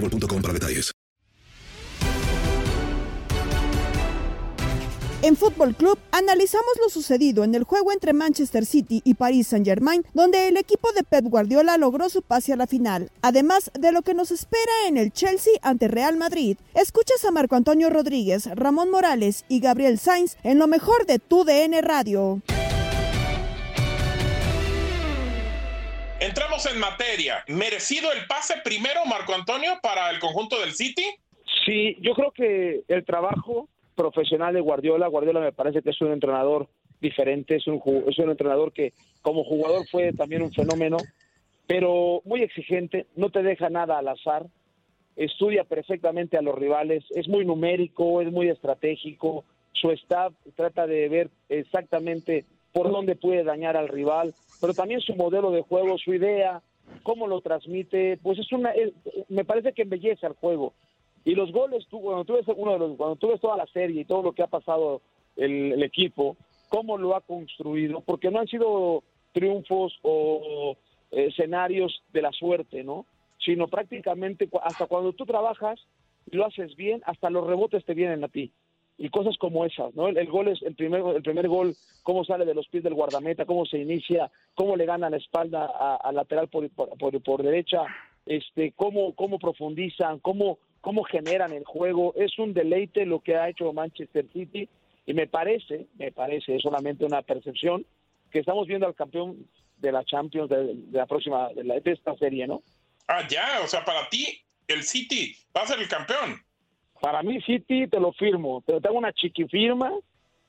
para detalles. En Fútbol Club analizamos lo sucedido en el juego entre Manchester City y Paris Saint-Germain, donde el equipo de Pep Guardiola logró su pase a la final, además de lo que nos espera en el Chelsea ante Real Madrid. Escuchas a Marco Antonio Rodríguez, Ramón Morales y Gabriel Sainz en lo mejor de tu DN Radio. Entramos en materia. ¿Merecido el pase primero, Marco Antonio, para el conjunto del City? Sí, yo creo que el trabajo profesional de Guardiola, Guardiola me parece que es un entrenador diferente, es un, es un entrenador que como jugador fue también un fenómeno, pero muy exigente, no te deja nada al azar, estudia perfectamente a los rivales, es muy numérico, es muy estratégico, su staff trata de ver exactamente por dónde puede dañar al rival, pero también su modelo de juego, su idea, cómo lo transmite, pues es una, me parece que embellece al juego. Y los goles, tú, cuando tú ves uno de los, cuando tú ves toda la serie y todo lo que ha pasado el, el equipo, cómo lo ha construido, porque no han sido triunfos o eh, escenarios de la suerte, ¿no? Sino prácticamente hasta cuando tú trabajas y lo haces bien, hasta los rebotes te vienen a ti. Y cosas como esas, ¿no? El, gol es el primer, el primer gol, cómo sale de los pies del guardameta, cómo se inicia, cómo le gana la espalda al lateral por, por, por- por derecha, este, cómo, cómo profundizan, cómo, cómo generan el juego. Es un deleite lo que ha hecho Manchester City y me parece, me parece, es solamente una percepción, que estamos viendo al campeón de la Champions de, de la próxima, de, la- de esta serie, ¿no? Ah, ya, o sea, para ti, el City va a ser el campeón. Para mí City te lo firmo, pero tengo una chiquifirma.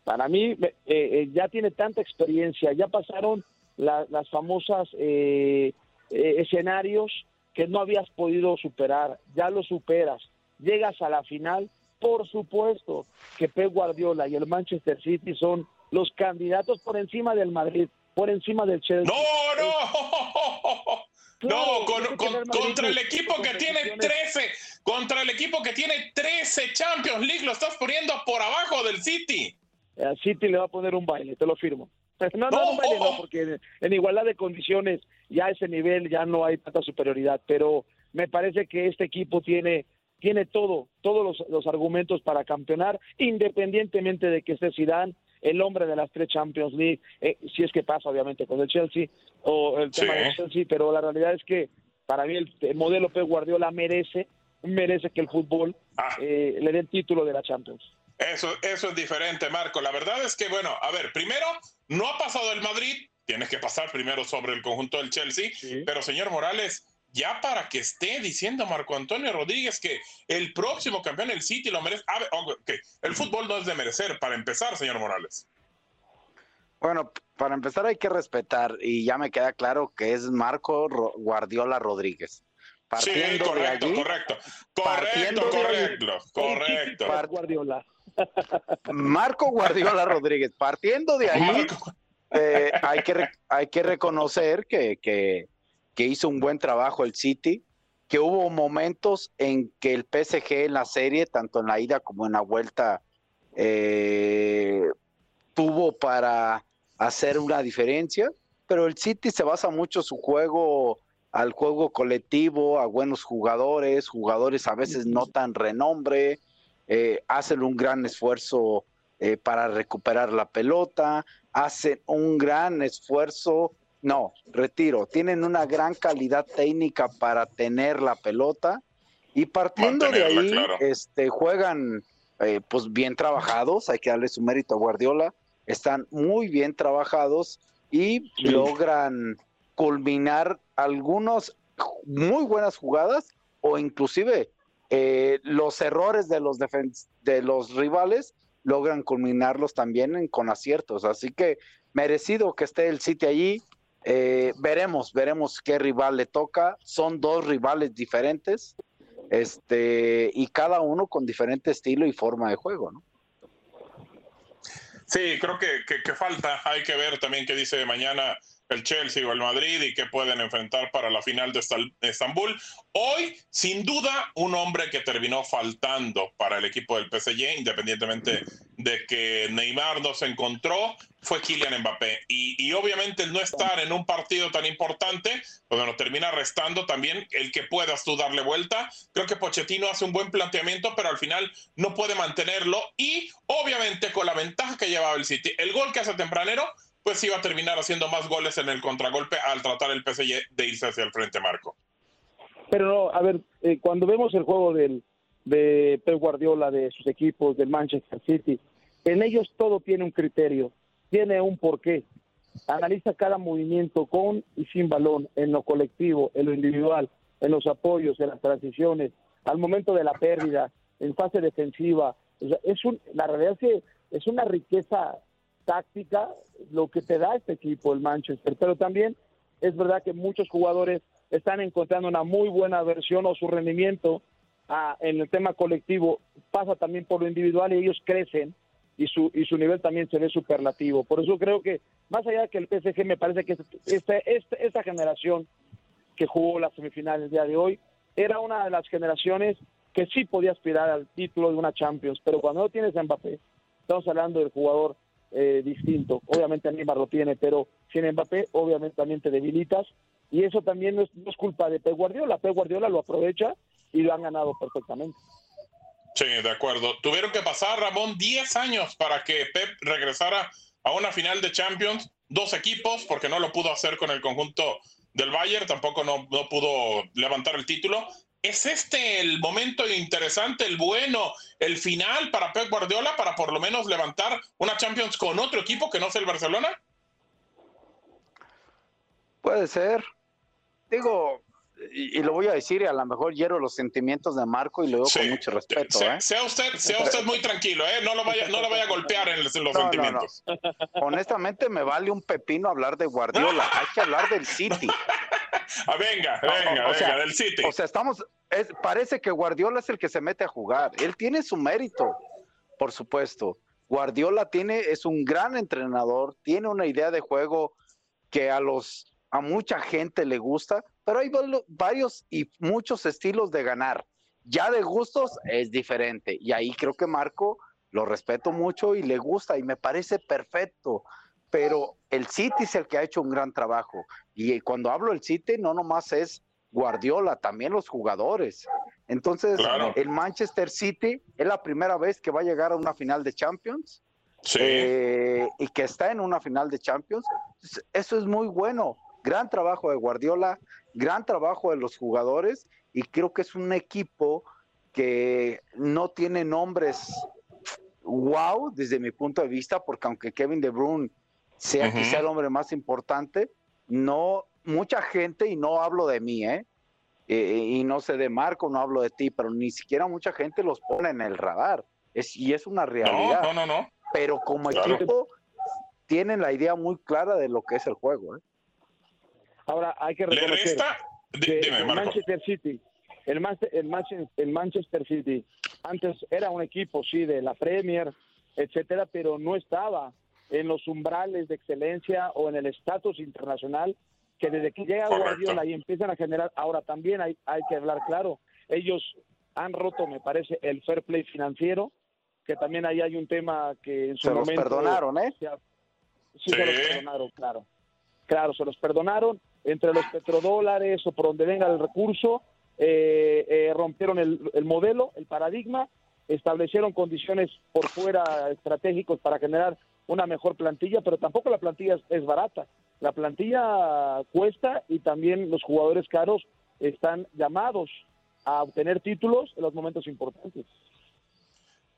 Para mí eh, eh, ya tiene tanta experiencia, ya pasaron la- las famosas eh, eh, escenarios que no habías podido superar, ya lo superas, llegas a la final, por supuesto que Pep Guardiola y el Manchester City son los candidatos por encima del Madrid, por encima del Chelsea. No, no. No, con- contra el equipo que tiene competiciones- 13, contra el equipo que tiene 13 Champions League, lo estás poniendo por abajo del City. a City le va a poner un baile, te lo firmo. No, no, un baile no, porque en igualdad de condiciones ya a ese nivel ya no hay tanta superioridad, pero me parece que este equipo tiene tiene todo, todos los, los argumentos para campeonar, independientemente de que esté Zidane, el hombre de las tres Champions League, eh, si es que pasa obviamente con el Chelsea o el tema Sí. del Chelsea, pero la realidad es que para mí el, el modelo Pep Guardiola merece merece que el fútbol eh, le dé el título de la Champions. Eso, eso es diferente, Marco. La verdad es que, bueno, a ver, primero, no ha pasado el Madrid, tienes que pasar primero sobre el conjunto del Chelsea, pero señor Morales, ya para que esté diciendo Marco Antonio Rodríguez que el próximo campeón del City lo merece. El fútbol no es de merecer, para empezar, señor Morales. Bueno, para empezar hay que respetar y ya me queda claro que es Marco Ro- Guardiola Rodríguez. partiendo sí, correcto, de allí, correcto, partiendo correcto, de allí, correcto, correcto. Guardiola. Marco Guardiola Rodríguez, partiendo de ahí, eh, hay, que hay que reconocer que, que, que hizo un buen trabajo el City, que hubo momentos en que el PSG en la serie, tanto en la ida como en la vuelta, eh, tuvo para hacer una diferencia, pero el City se basa mucho su juego al juego colectivo, a buenos jugadores, jugadores a veces no tan renombre, eh, hacen un gran esfuerzo eh, para recuperar la pelota, hacen un gran esfuerzo, no, retiro, tienen una gran calidad técnica para tener la pelota y partiendo de ahí, claro. este, juegan eh, pues bien trabajados, hay que darle su mérito a Guardiola, están muy bien trabajados y logran culminar algunos muy buenas jugadas o inclusive eh, los errores de los de los rivales logran culminarlos también en- con aciertos. Así que merecido que esté el City allí. Eh, veremos, veremos qué rival le toca. Son dos rivales diferentes, este, y cada uno con diferente estilo y forma de juego, ¿no? Sí, creo que, falta. Hay que ver también qué dice mañana el Chelsea o el Madrid y qué pueden enfrentar para la final de Estambul. Hoy, sin duda, un hombre que terminó faltando para el equipo del PSG, independientemente de que Neymar no se encontró, fue Kylian Mbappé. Y, y obviamente no estar en un partido tan importante, pues nos termina restando también el que puedas tú darle vuelta. Creo que Pochettino hace un buen planteamiento, pero al final no puede mantenerlo. Y obviamente con la ventaja que llevaba el City, el gol que hace tempranero, pues iba a terminar haciendo más goles en el contragolpe al tratar el PSG de irse hacia el frente, Marco. Pero no, a ver, eh, cuando vemos el juego del, de Pep Guardiola, de sus equipos, del Manchester City, en ellos todo tiene un criterio, tiene un porqué. Analiza cada movimiento con y sin balón, en lo colectivo, en lo individual, en los apoyos, en las transiciones, al momento de la pérdida, en fase defensiva. O sea, es un, la realidad es que es una riqueza táctica lo que te da este equipo, el Manchester, pero también es verdad que muchos jugadores están encontrando una muy buena versión o su rendimiento ah, en el tema colectivo pasa también por lo individual y ellos crecen y su, y su nivel también se ve superlativo. Por eso creo que, más allá que el PSG, me parece que esta, esta, esta generación que jugó la semifinal el día de hoy era una de las generaciones que sí podía aspirar al título de una Champions, pero cuando no tienes a Mbappé, estamos hablando del jugador eh, distinto. Obviamente Neymar lo tiene, pero sin Mbappé, obviamente también te debilitas. Y eso también no es, no es culpa de Pep Guardiola. Pep Guardiola lo aprovecha y lo han ganado perfectamente. Sí, de acuerdo. Tuvieron que pasar, Ramón, 10 años para que Pep regresara a una final de Champions. Dos equipos, porque no lo pudo hacer con el conjunto del Bayern, tampoco no, no pudo levantar el título. ¿Es este el momento interesante, el bueno, el final para Pep Guardiola para por lo menos levantar una Champions con otro equipo que no sea el Barcelona? Puede ser. Digo, y, y lo voy a decir, y a lo mejor hiero los sentimientos de Marco y lo digo Sí. con mucho respeto. Sea, ¿eh? sea usted, sea usted muy tranquilo, ¿eh? No lo vaya, no lo vaya a golpear en los, No, no, sentimientos. Honestamente, me vale un pepino hablar de Guardiola. Hay que hablar del City. Ah, venga, venga, o venga, sea, del City. O sea, estamos. es- parece que Guardiola es el que se mete a jugar. Él tiene su mérito, por supuesto. Guardiola tiene, es un gran entrenador, tiene una idea de juego que a los a mucha gente le gusta, pero hay varios y muchos estilos de ganar. Ya de gustos es diferente. Y ahí creo que Marco lo respeto mucho y le gusta y me parece perfecto. Pero el City es el que ha hecho un gran trabajo. Y cuando hablo del City, no nomás es Guardiola, también los jugadores. Entonces, Claro. el Manchester City es la primera vez que va a llegar a una final de Champions Sí. eh, y que está en una final de Champions. Eso es muy bueno. Gran trabajo de Guardiola, gran trabajo de los jugadores y creo que es un equipo que no tiene nombres wow desde mi punto de vista, porque aunque Kevin De Bruyne sea quizá el hombre más importante, no mucha gente, y no hablo de mí, ¿eh? Eh, y no sé de Marco, no hablo de ti, pero ni siquiera mucha gente los pone en el radar. Es, y es una realidad No, no, no, no. pero como Claro. equipo tienen la idea muy clara de lo que es el juego. ¿eh? Ahora hay que Le reconocer. resta, que dime, el Marco. Manchester City, el, Mas- el, Manche- el Manchester City, antes era un equipo, sí, de la Premier, etcétera, pero no estaba en los umbrales de excelencia o en el estatus internacional que desde que llega Correcto. Guardiola y empiezan a generar, ahora también hay, hay que hablar claro, ellos han roto, me parece, el fair play financiero, que también ahí hay un tema que en su Se los momento perdonaron, ¿eh? se Sí, se los perdonaron, claro. Claro, se los perdonaron entre los petrodólares o por donde venga el recurso, eh, eh, rompieron el, el modelo, el paradigma, establecieron condiciones por fuera estratégicos para generar una mejor plantilla, pero tampoco la plantilla es, barata. La plantilla cuesta y también los jugadores caros están llamados a obtener títulos en los momentos importantes.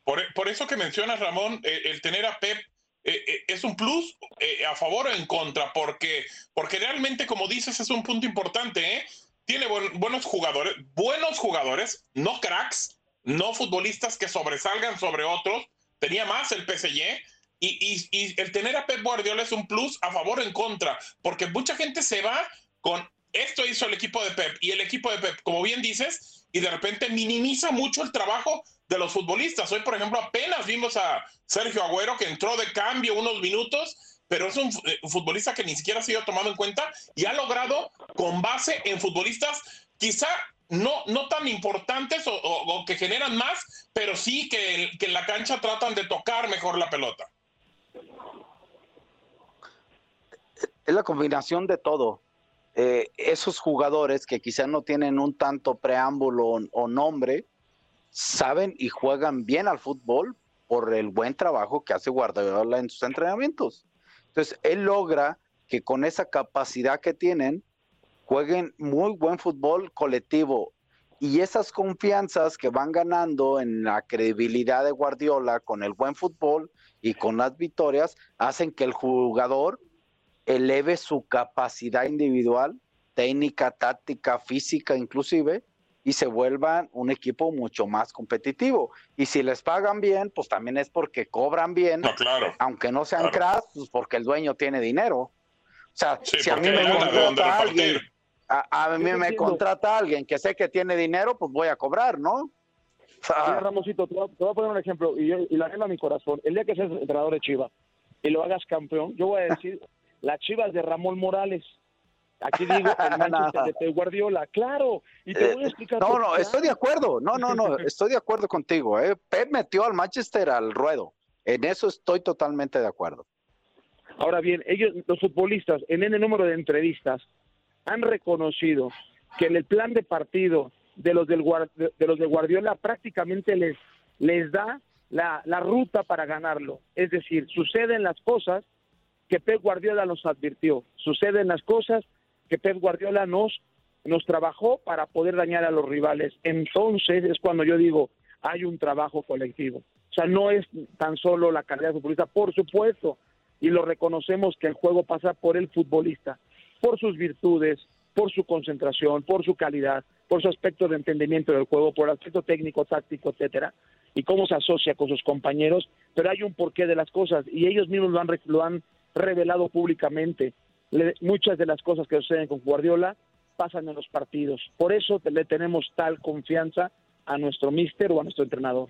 Por, eso que mencionas, Ramón, eh, el tener a Pep eh, eh, es un plus eh, a favor o en contra, porque, porque realmente, como dices, es un punto importante. Tiene buen- buenos jugadores, buenos jugadores, no cracks, no futbolistas que sobresalgan sobre otros. Tenía más el PSG. Y- y el tener a Pep Guardiola es un plus a favor o en contra, porque mucha gente se va con esto hizo el equipo de Pep y el equipo de Pep, como bien dices, y de repente minimiza mucho el trabajo de los futbolistas. Hoy, por ejemplo, apenas vimos a Sergio Agüero que entró de cambio unos minutos, pero es un eh, futbolista que ni siquiera ha sido tomado en cuenta y ha logrado con base en futbolistas quizá no, no tan importantes o, que generan más, pero sí que, en la cancha tratan de tocar mejor la pelota. es la combinación de todo. Eh, esos jugadores que quizás no tienen un tanto preámbulo o nombre, saben y juegan bien al fútbol por el buen trabajo que hace Guardiola en sus entrenamientos. Entonces, él logra que con esa capacidad que tienen, jueguen muy buen fútbol colectivo. Y esas confianzas que van ganando en la credibilidad de Guardiola con el buen fútbol y con las victorias, hacen que el jugador eleve su capacidad individual, técnica, táctica, física inclusive, y se vuelvan un equipo mucho más competitivo. Y si les pagan bien, pues también es porque cobran bien, No, claro. aunque no sean cracks, pues porque el dueño tiene dinero. O sea, Sí, si a mí me contrata alguien, a, a mí me entiendo. contrata alguien que sé que tiene dinero, pues voy a cobrar, ¿no? Mira, Ramosito, te voy, a, poner un ejemplo y, yo, y la anhelo a mi corazón. El día que seas entrenador de Chivas y lo hagas campeón, yo voy a decir las Chivas de Ramón Morales. Aquí digo el Manchester de Guardiola. Claro, y te Eh, voy a explicar. No, no, qué. estoy de acuerdo. No, no, no, estoy de acuerdo contigo. ¿eh? Pep metió al Manchester al ruedo. En eso estoy totalmente de acuerdo. Ahora bien, ellos, los futbolistas, en el número de entrevistas, han reconocido que en el plan de partido de los, del, de, de los de Guardiola prácticamente les, les da la, la ruta para ganarlo. Es decir, suceden las cosas que Pep Guardiola nos advirtió, suceden las cosas que Pep Guardiola nos, nos trabajó para poder dañar a los rivales. Entonces es cuando yo digo, hay un trabajo colectivo. O sea, no es tan solo la calidad futbolista, por supuesto, y lo reconocemos que el juego pasa por el futbolista, por sus virtudes, por su concentración, por su calidad, por su aspecto de entendimiento del juego, por el aspecto técnico, táctico, etcétera, y cómo se asocia con sus compañeros, pero hay un porqué de las cosas y ellos mismos lo han, lo han revelado públicamente. Le- muchas de las cosas que suceden con Guardiola pasan en los partidos. Por eso le tenemos tal confianza a nuestro mister o a nuestro entrenador.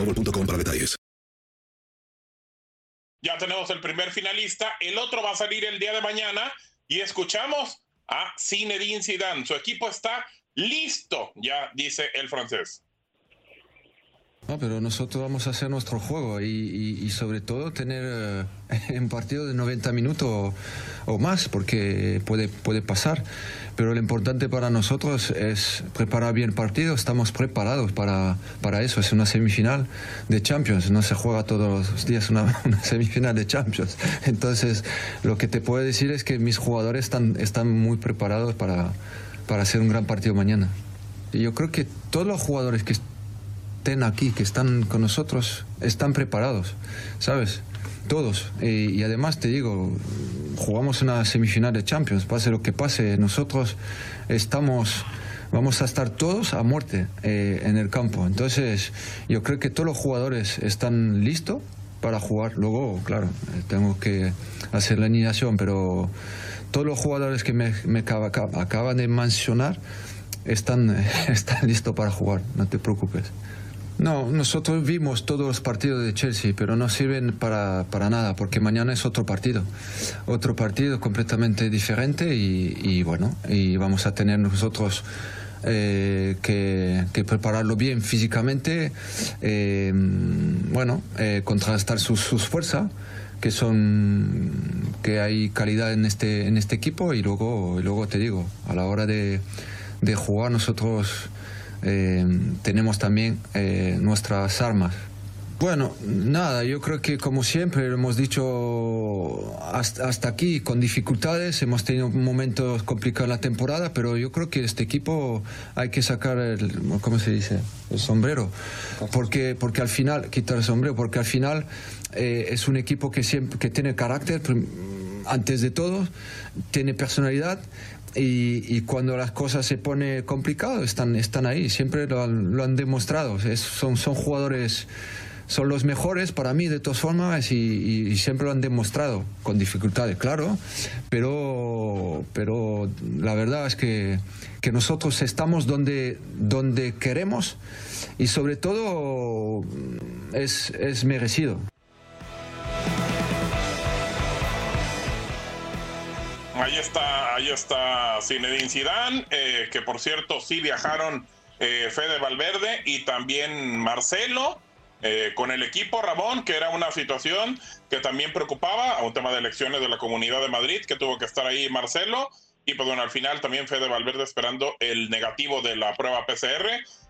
boostmobile.com para detalles. Ya tenemos el primer finalista, el otro va a salir el día de mañana y escuchamos a Zinedine Zidane. Su equipo está listo, ya dice el francés. No, pero nosotros vamos a hacer nuestro juego y, y- y sobre todo tener eh, un partido de 90 minutos o, o más, porque puede, puede pasar. Pero lo importante para nosotros es preparar bien el partido. Estamos preparados para, para eso. Es una semifinal de Champions. No se juega todos los días una, semifinal de Champions. Entonces, lo que te puedo decir es que mis jugadores están, están muy preparados para, para hacer un gran partido mañana. Y yo creo que todos los jugadores que estén aquí, que están con nosotros, están preparados, ¿sabes? Todos. Y, además te digo, jugamos una semifinal de Champions, pase lo que pase, nosotros estamos, vamos a estar todos a muerte eh, en el campo. Entonces, yo creo que todos los jugadores están listos para jugar. Luego, claro, eh, tengo que hacer la alineación, pero todos los jugadores que me, me acaba- acaba- acaban de mencionar están, están listos para jugar, no te preocupes. No, nosotros vimos todos los partidos de Chelsea, pero no sirven para, para nada, porque mañana es otro partido. Otro partido completamente diferente y, y bueno, y vamos a tener nosotros eh, que, prepararlo bien físicamente, eh, bueno, eh, contrastar sus, sus fuerzas que son que hay calidad en este en este equipo y luego y luego te digo a la hora de, de jugar nosotros eh, tenemos también eh, nuestras armas. Bueno, nada, yo creo que como siempre lo hemos dicho hasta, hasta aquí con dificultades, hemos tenido momentos complicados la temporada, pero yo creo que este equipo hay que sacar el, ¿cómo se dice? El sombrero, porque, porque al final, quitar el sombrero, porque al final eh, es un equipo que, siempre, que tiene carácter, antes de todo, tiene personalidad y, y cuando las cosas se pone complicado están, están ahí, siempre lo han, lo han demostrado, Es- son, son jugadores, son los mejores para mí de todas formas y, y- y siempre lo han demostrado, con dificultades, claro, pero, pero la verdad es que, que nosotros estamos donde, donde queremos y sobre todo es, es merecido. Ahí está, ahí está Zinedine Zidane, eh, que por cierto sí viajaron eh, Fede Valverde y también Marcelo eh, con el equipo Ramón, que era una situación que también preocupaba, a un tema de elecciones de la Comunidad de Madrid, que tuvo que estar ahí Marcelo, y pues bueno, al final también Fede Valverde esperando el negativo de la prueba PCR.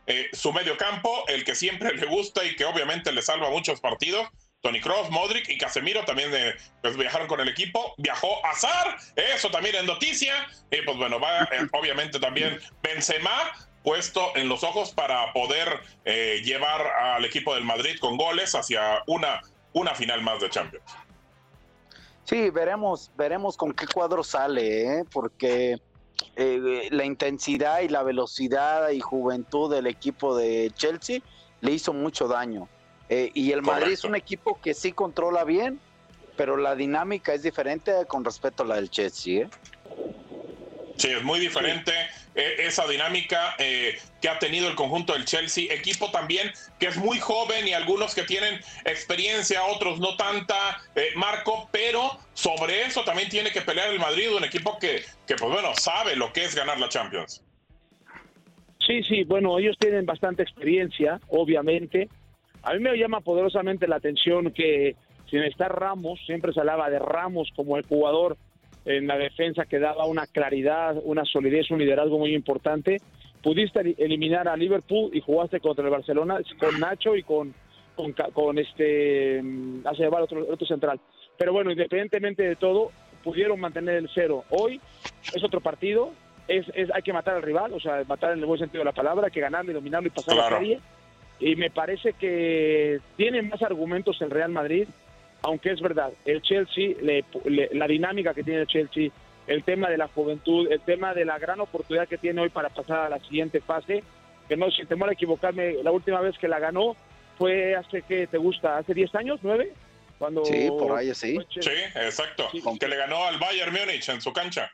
Eh, su medio campo, el que siempre le gusta y que obviamente le salva muchos partidos, Tony Cross, Modric y Casemiro también eh, pues viajaron con el equipo. Viajó Azar, eso también es noticia. Y pues bueno, va eh, obviamente también Benzema puesto en los ojos para poder eh, llevar al equipo del Madrid con goles hacia una, una final más de Champions. Sí, veremos, veremos con qué cuadro sale, ¿eh? porque eh, la intensidad y la velocidad y juventud del equipo de Chelsea le hizo mucho daño. Eh, y el Madrid es un equipo que sí controla bien, pero la dinámica es diferente con respecto a la del Chelsea. ¿eh? Sí, es muy diferente eh, esa dinámica eh, que ha tenido el conjunto del Chelsea, equipo también que es muy joven y algunos que tienen experiencia, otros no tanta, eh, Marco, pero sobre eso también tiene que pelear el Madrid, un equipo que, que pues bueno, sabe lo que es ganar la Champions. Sí, sí, bueno, ellos tienen bastante experiencia, obviamente. A mí me llama poderosamente la atención que sin estar Ramos, siempre se hablaba de Ramos como el jugador en la defensa que daba una claridad, una solidez, un liderazgo muy importante. Pudiste eliminar a Liverpool y jugaste contra el Barcelona con Nacho y con con, con este mm, hace llevar otro, otro central. Pero bueno, independientemente de todo, pudieron mantener el cero. Hoy es otro partido, es, es hay que matar al rival, o sea, matar en el buen sentido de la palabra, hay que ganarle, dominarlo y pasar la serie. Y me parece que tiene más argumentos el Real Madrid, aunque es verdad, el Chelsea, le, le, la dinámica que tiene el Chelsea, el tema de la juventud, el tema de la gran oportunidad que tiene hoy para pasar a la siguiente fase, que no, sin temor a equivocarme, la última vez que la ganó fue hace que te gusta, hace 10 años, 9, cuando Sí, por ahí sí. Sí, exacto. Que le ganó al Bayern Múnich en su cancha.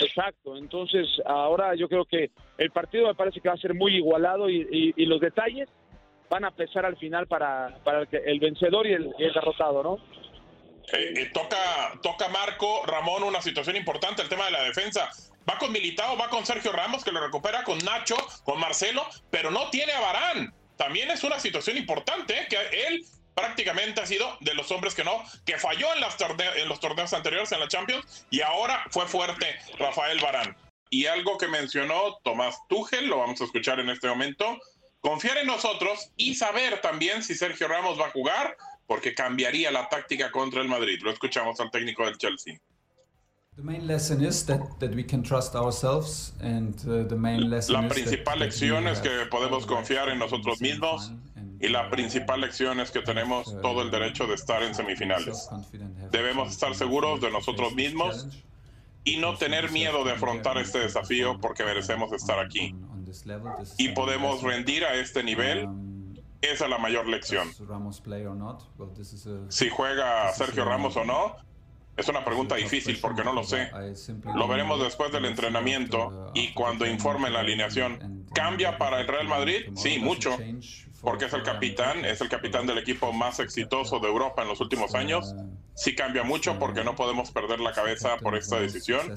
Exacto, entonces ahora yo creo que el partido me parece que va a ser muy igualado y, y- y los detalles van a pesar al final para, para el, el vencedor y el, y el derrotado, ¿no? Eh, eh, toca, toca Marco Ramón una situación importante, el tema de la defensa. Va con Militao, va con Sergio Ramos, que lo recupera con Nacho, con Marcelo, pero no tiene a Barán. También es una situación importante, ¿eh? que él prácticamente ha sido de los hombres que no, que falló en, las torne- en los torneos anteriores en la Champions y ahora fue fuerte Rafael Barán. Y algo que mencionó Tomás Tuchel, lo vamos a escuchar en este momento, confiar en nosotros y saber también si Sergio Ramos va a jugar, porque cambiaría la táctica contra el Madrid. Lo escuchamos al técnico del Chelsea. The main lesson is that, that we can trust ourselves and uh, the main lesson La is that- principal lección es que podemos confiar en nosotros mismos y la principal lección es que tenemos todo el derecho de estar en semifinales. Debemos estar seguros de nosotros mismos y no tener miedo de afrontar este desafío porque merecemos estar aquí. Y podemos rendir a este nivel. Esa es la mayor lección. Is a- Si juega Sergio Ramos o no, es una pregunta difícil porque no lo sé. Lo veremos después del entrenamiento y cuando informe la alineación. ¿Cambia para el Real Madrid? Sí, mucho. Porque es el capitán, es el capitán del equipo más exitoso de Europa en los últimos años. Sí cambia mucho porque no podemos perder la cabeza por esta decisión.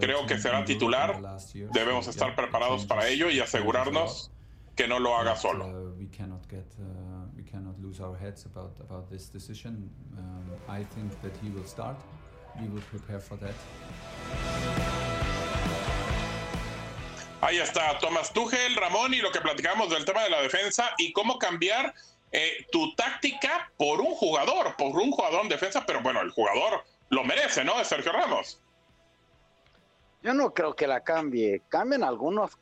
Creo que será titular. Debemos estar preparados para ello y asegurarnos que no lo haga solo. Uh, uh. Um. Ahí está Tomás Tuchel, Ramón, y lo que platicamos del tema de la defensa y cómo cambiar eh, tu táctica por un jugador, por un jugador en defensa, pero bueno, el jugador lo merece, ¿no? Es Sergio Ramos. Yo no creo que la cambie. Cambian algunos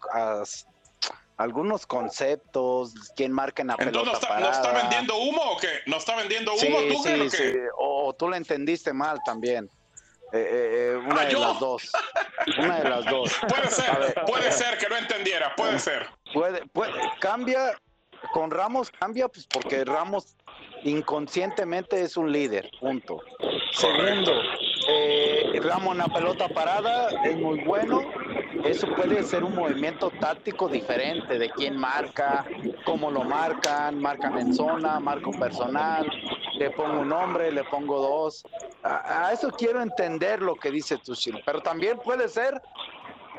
algunos conceptos, quién marca en la Entonces, ¿no pelota ¿no está vendiendo humo o qué? ¿No está vendiendo Sí, humo Tuchel sí, o qué? sí. O, o tú la entendiste mal también. Eh, eh, eh, una Ah, de ¿yo? las dos. Una de las dos. Puede ser, puede ser que no entendiera, puede ser. Puede, puede, cambia, con Ramos cambia, pues porque Ramos inconscientemente es un líder, punto. Segundo, eh, Ramos en la pelota parada es muy bueno. Eso puede ser un movimiento táctico diferente de quién marca, cómo lo marcan, marcan en zona, marco personal, le pongo un hombre, le pongo dos. A, eso quiero entender lo que dice Tuchel, pero también puede ser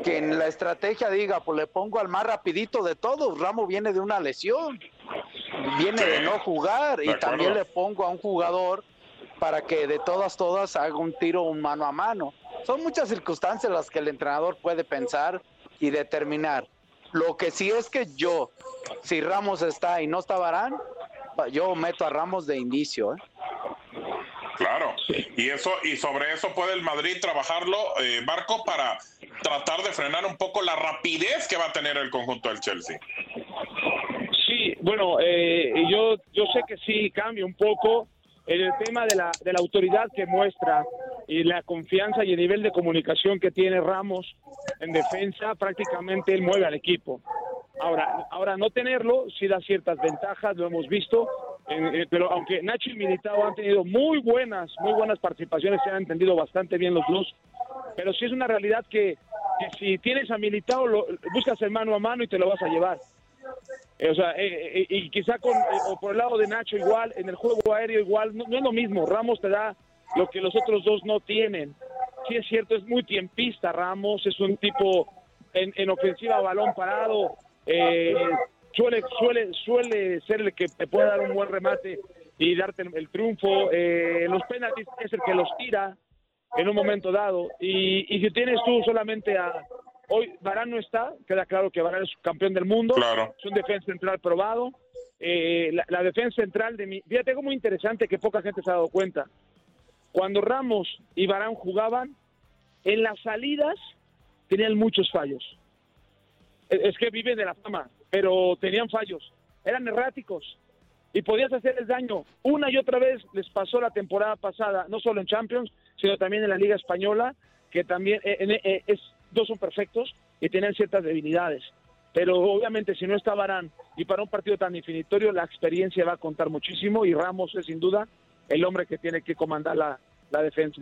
que en la estrategia diga, pues le pongo al más rapidito de todos. Ramos viene de una lesión, viene de no jugar de y acuerdo. también le pongo a un jugador para que de todas, todas haga un tiro un mano a mano. Son muchas circunstancias las que el entrenador puede pensar y determinar. Lo que sí es que yo, si Ramos está y no está Barán, yo meto a Ramos de inicio. ¿eh? Claro. Y eso y sobre eso puede el Madrid trabajarlo, eh, Marco, para tratar de frenar un poco la rapidez que va a tener el conjunto del Chelsea. Sí, bueno, eh, yo, yo sé que sí cambia un poco en el tema de la, de la autoridad que muestra y la confianza y el nivel de comunicación que tiene Ramos en defensa, prácticamente él mueve al equipo. Ahora, ahora no tenerlo sí da ciertas ventajas, lo hemos visto, eh, pero aunque Nacho y Militao han tenido muy buenas, muy buenas participaciones, se han entendido bastante bien los dos, pero sí es una realidad que, si tienes a Militao, lo, buscas el mano a mano y te lo vas a llevar. Eh, o sea, eh, eh, y quizá con, eh, por el lado de Nacho igual, en el juego aéreo igual, no, no es lo mismo. Ramos te da lo que los otros dos no tienen. Sí es cierto, es muy tiempista Ramos, es un tipo en, en ofensiva balón parado, eh, suele, suele, suele ser el que te puede dar un buen remate, y darte el, el triunfo. Eh, los penaltis es el que los tira en un momento dado. Y, y si tienes tú solamente a... Hoy Varane no está, queda claro que Varane es campeón del mundo, Claro. es un defensa central probado. Eh, la, la defensa central de mi... Fíjate algo muy interesante que poca gente se ha dado cuenta. Cuando Ramos y Varane jugaban, en las salidas tenían muchos fallos. Es es que viven de la fama, pero tenían fallos. Eran erráticos y podías hacerles daño. Una y otra vez les pasó la temporada pasada, no solo en Champions, sino también en la Liga Española, que también eh, en- eh, es, dos son perfectos y tienen ciertas debilidades. Pero obviamente si no está y para un partido tan definitorio, la experiencia va a contar muchísimo y Ramos es sin duda el hombre que tiene que comandar la, la defensa.